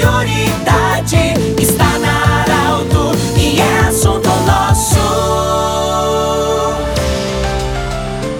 Signori.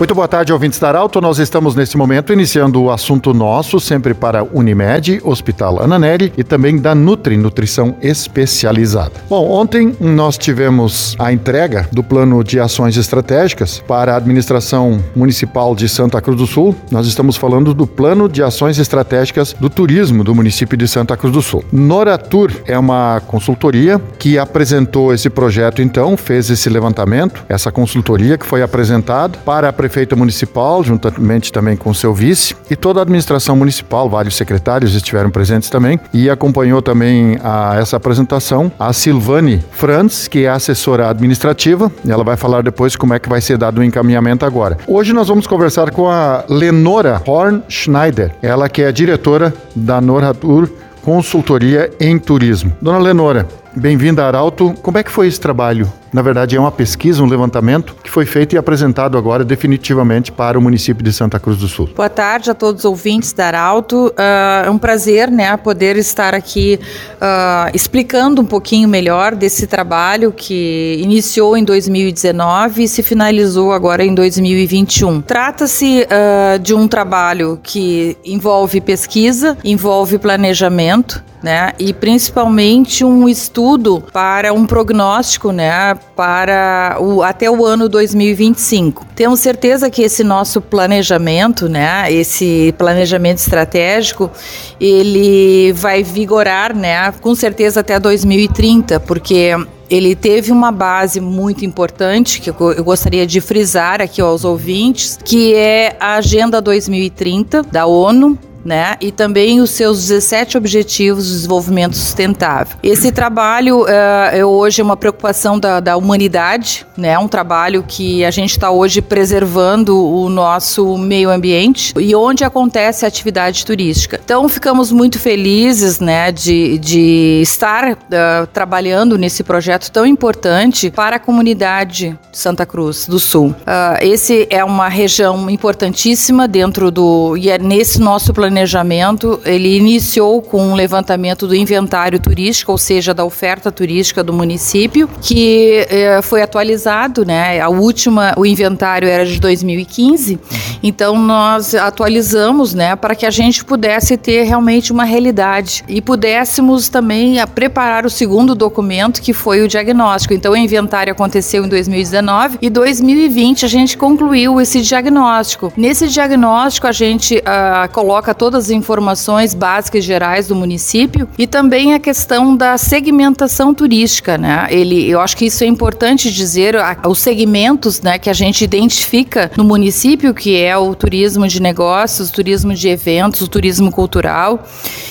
Muito boa tarde, ouvintes da Arauto. Nós estamos nesse momento iniciando o assunto nosso, sempre para Unimed, Hospital Ananelli e também da Nutri, Nutrição Especializada. Bom, ontem nós tivemos a entrega do plano de ações estratégicas para a administração municipal de Santa Cruz do Sul. Nós estamos falando do plano de ações estratégicas do turismo do município de Santa Cruz do Sul. Noratur é uma consultoria que apresentou esse projeto, então, fez esse levantamento, essa consultoria que foi apresentada para a prefeita municipal, juntamente também com seu vice, e toda a administração municipal, vários secretários estiveram presentes também, e acompanhou também a essa apresentação a Silvane Franz, que é assessora administrativa, ela vai falar depois como é que vai ser dado o encaminhamento agora. Hoje nós vamos conversar com a Lenora Horn Schneider, ela que é diretora da Noratur Consultoria em Turismo. Dona Lenora, bem-vinda a Arauto. Como é que foi esse trabalho? Na verdade, é uma pesquisa, um levantamento que foi feito e apresentado agora definitivamente para o município de Santa Cruz do Sul. Boa tarde a todos os ouvintes da Arauto. Uh, é um prazer né, poder estar aqui uh, explicando um pouquinho melhor desse trabalho que iniciou em 2019 e se finalizou agora em 2021. Trata-se uh, de um trabalho que envolve pesquisa, envolve planejamento, né? E principalmente um estudo para um prognóstico, né? Para o, até o ano 2025. Temos certeza que esse nosso planejamento, né? Esse planejamento estratégico, ele vai vigorar, né? Com certeza até 2030, porque ele teve uma base muito importante que eu gostaria de frisar aqui aos ouvintes, que é a Agenda 2030 da ONU, né? E também os seus 17 Objetivos de Desenvolvimento Sustentável. Esse trabalho uh, é hoje uma preocupação da, da humanidade, né? Um trabalho que a gente está hoje preservando o nosso meio ambiente e onde acontece a atividade turística. Então ficamos muito felizes, né? De, de estar uh, trabalhando nesse projeto tão importante para a comunidade de Santa Cruz do Sul. Uh, esse é uma região importantíssima dentro do e é nesse nosso planejamento planejamento, ele iniciou com um levantamento do inventário turístico, ou seja, da oferta turística do município, que eh, foi atualizado, né? A última, o inventário era de 2015, uhum. então nós atualizamos, né, para que a gente pudesse ter realmente uma realidade e pudéssemos também a, preparar o segundo documento, que foi o diagnóstico. Então, o inventário aconteceu em 2019 e 2020 a gente concluiu esse diagnóstico. Nesse diagnóstico, a gente uh, coloca todas as informações básicas e gerais do município e também a questão da segmentação turística, né? Ele, eu acho que isso é importante dizer, os segmentos, né, que a gente identifica no município, que é o turismo de negócios, o turismo de eventos, o turismo cultural,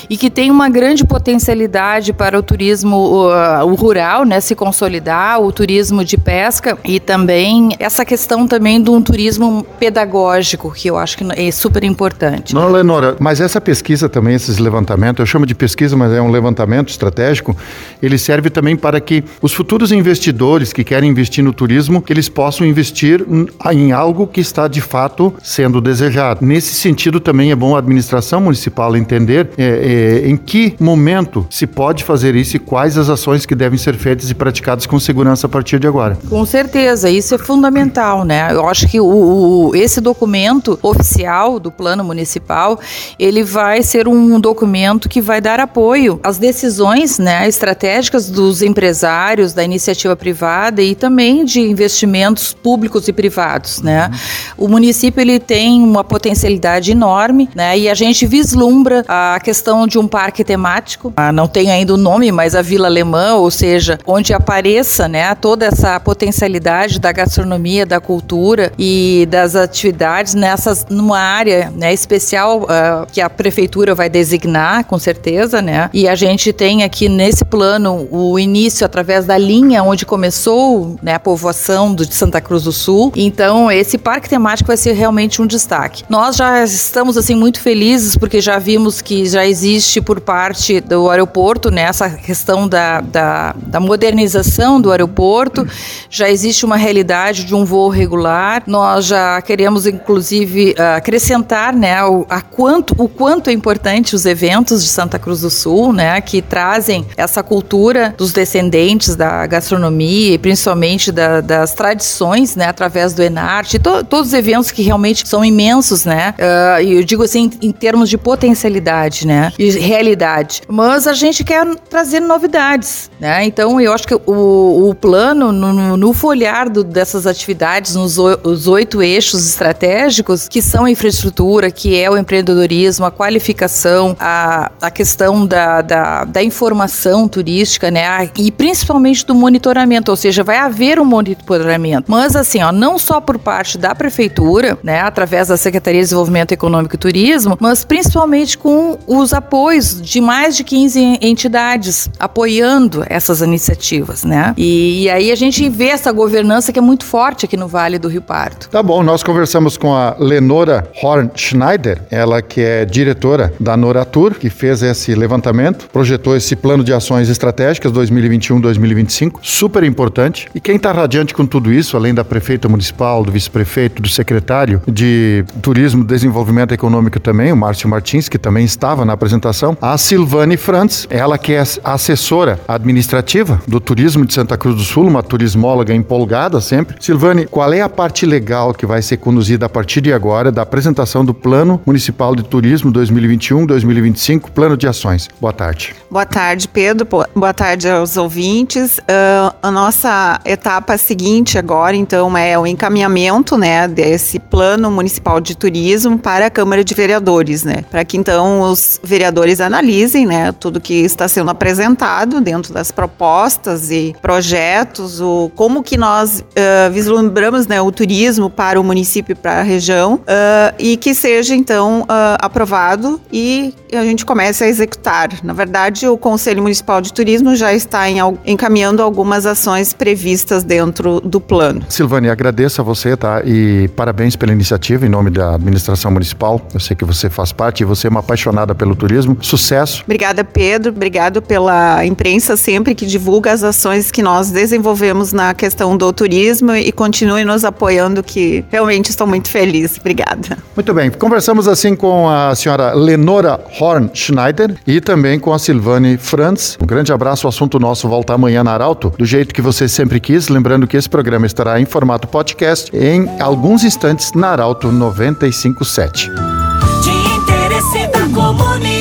e que tem uma grande potencialidade para o turismo o, rural, né, se consolidar, o turismo de pesca e também essa questão também de um turismo pedagógico, que eu acho que é super importante. Não, Lenora, mas essa pesquisa também, esses levantamentos, eu chamo de pesquisa, mas é um levantamento estratégico, ele serve também para que os futuros investidores que querem investir no turismo, que eles possam investir em algo que está de fato sendo desejado. Nesse sentido, também é bom a administração municipal entender é, é, em que momento se pode fazer isso e quais as ações que devem ser feitas e praticadas com segurança a partir de agora. Com certeza, isso é fundamental, né? Eu acho que o, o esse documento oficial do plano municipal, ele vai ser um documento que vai dar apoio às decisões né, estratégicas dos empresários, da iniciativa privada e também de investimentos públicos e privados. Né? O município ele tem uma potencialidade enorme né, e a gente vislumbra a questão de um parque temático, ah, não tem ainda o nome, mas a Vila Alemã, ou seja, onde apareça né, toda essa potencialidade da gastronomia, da cultura e das atividades nessas numa área né, especial uh, que a prefeitura vai designar, com certeza, né? E a gente tem aqui nesse plano o início através da linha onde começou né, a povoação de Santa Cruz do Sul. Então, esse parque temático vai ser realmente um destaque. Nós já estamos assim muito felizes porque já vimos que já existe por parte do aeroporto né, essa questão da, da, da modernização do aeroporto, já existe uma realidade de um voo regular. Nós já queremos, inclusive, acrescentar né, a quanto o quanto é importante os eventos de Santa Cruz do Sul, né, que trazem essa cultura dos descendentes da gastronomia e principalmente da, das tradições, né, através do Enarte, to, todos os eventos que realmente são imensos, né, uh, eu digo assim em termos de potencialidade, né, e realidade. Mas a gente quer trazer novidades, né, então eu acho que o, o plano no, no folhar do, dessas atividades, nos os oito eixos estratégicos, que são a infraestrutura, que é o empreendedorismo, a qualificação, a, a questão da, da, da informação turística, né? E principalmente do monitoramento, ou seja, vai haver um monitoramento. Mas assim, ó, não só por parte da prefeitura, né, através da Secretaria de Desenvolvimento Econômico e Turismo, mas principalmente com os apoios de mais de 15 entidades apoiando essas iniciativas, né? E, e aí a gente vê essa governança que é muito forte aqui no Vale do Rio Pardo. Tá bom, nós conversamos com a Lenora Horn Schneider, ela que é diretora da Noratur, que fez esse levantamento, projetou esse plano de ações estratégicas 2021-2025, super importante. E quem está radiante com tudo isso, além da prefeita municipal, do vice-prefeito, do secretário de Turismo Desenvolvimento Econômico também, o Márcio Martins, que também estava na apresentação, a Silvane Frantz, ela que é assessora administrativa do Turismo de Santa Cruz do Sul, uma turismóloga empolgada sempre. Silvane, qual é a parte legal que vai ser conduzida a partir de agora da apresentação do Plano Municipal de Turismo 2021-2025, Plano de Ações? Boa tarde. Boa tarde, Pedro. Boa tarde aos ouvintes. Uh, a nossa etapa seguinte agora, então, é o encaminhamento, né, desse Plano Municipal de Turismo para a Câmara de Vereadores, né, para que então os vereadores analisem, né, tudo que está sendo apresentado dentro das propostas e projetos, o como que nós uh, vislumbramos, né, o turismo para o município, para a região, uh, e que seja então aprovado e a gente comece a executar. Na verdade, o Conselho Municipal de Turismo já está em, encaminhando algumas ações previstas dentro do plano. Silvane, agradeço a você, tá? E parabéns pela iniciativa em nome da administração municipal. Eu sei que você faz parte e você é uma apaixonada pelo turismo. Sucesso. Obrigada, Pedro. Obrigado pela imprensa sempre que divulga as ações que nós desenvolvemos na questão do turismo e continue nos apoiando, que realmente estou muito feliz. Obrigada. Muito bem. Conversamos assim com a senhora Lenora Horn Schneider e também com a Silvane Franz. Um grande abraço. O assunto nosso volta amanhã na Arauto, do jeito que você sempre quis. Lembrando que esse programa estará em formato podcast em alguns instantes na Arauto 957. De interesse da comunidade,